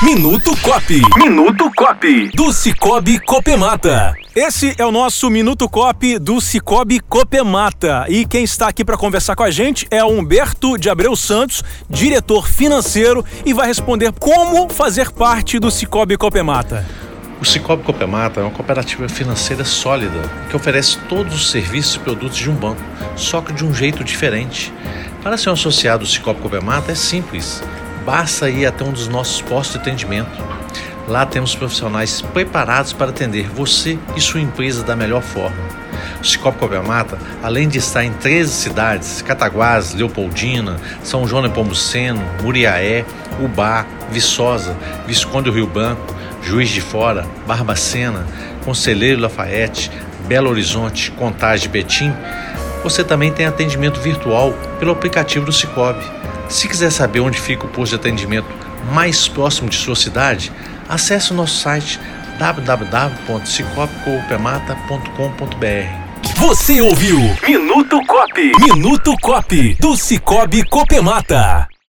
Minuto Cop. Minuto Cop. Do Cicobi Copemata. Esse é o nosso Minuto Cop do Cicobi Copemata. E quem está aqui para conversar com a gente é o Humberto de Abreu Santos, diretor financeiro, e vai responder como fazer parte do Cicobi Copemata. O Cicobi Copemata é uma cooperativa financeira sólida que oferece todos os serviços e produtos de um banco, só que de um jeito diferente. Para ser um associado do Cicobi Copemata é simples, basta ir até um dos nossos postos de atendimento. Lá temos profissionais preparados para atender você e sua empresa da melhor forma. O Cicobi Copemata, além de estar em 13 cidades, Cataguás, Leopoldina, São João de Pomuceno, Muriaé, Ubá, Viçosa, Visconde do Rio Branco, Juiz de Fora, Barbacena, Conselheiro Lafayette, Belo Horizonte, Contagem Betim, você também tem atendimento virtual pelo aplicativo do Cicobi. Se quiser saber onde fica o posto de atendimento mais próximo de sua cidade, acesse o nosso site www.cicopcoopemata.com.br. Você ouviu Minuto Cop. Minuto Cop do Cicobi Copemata.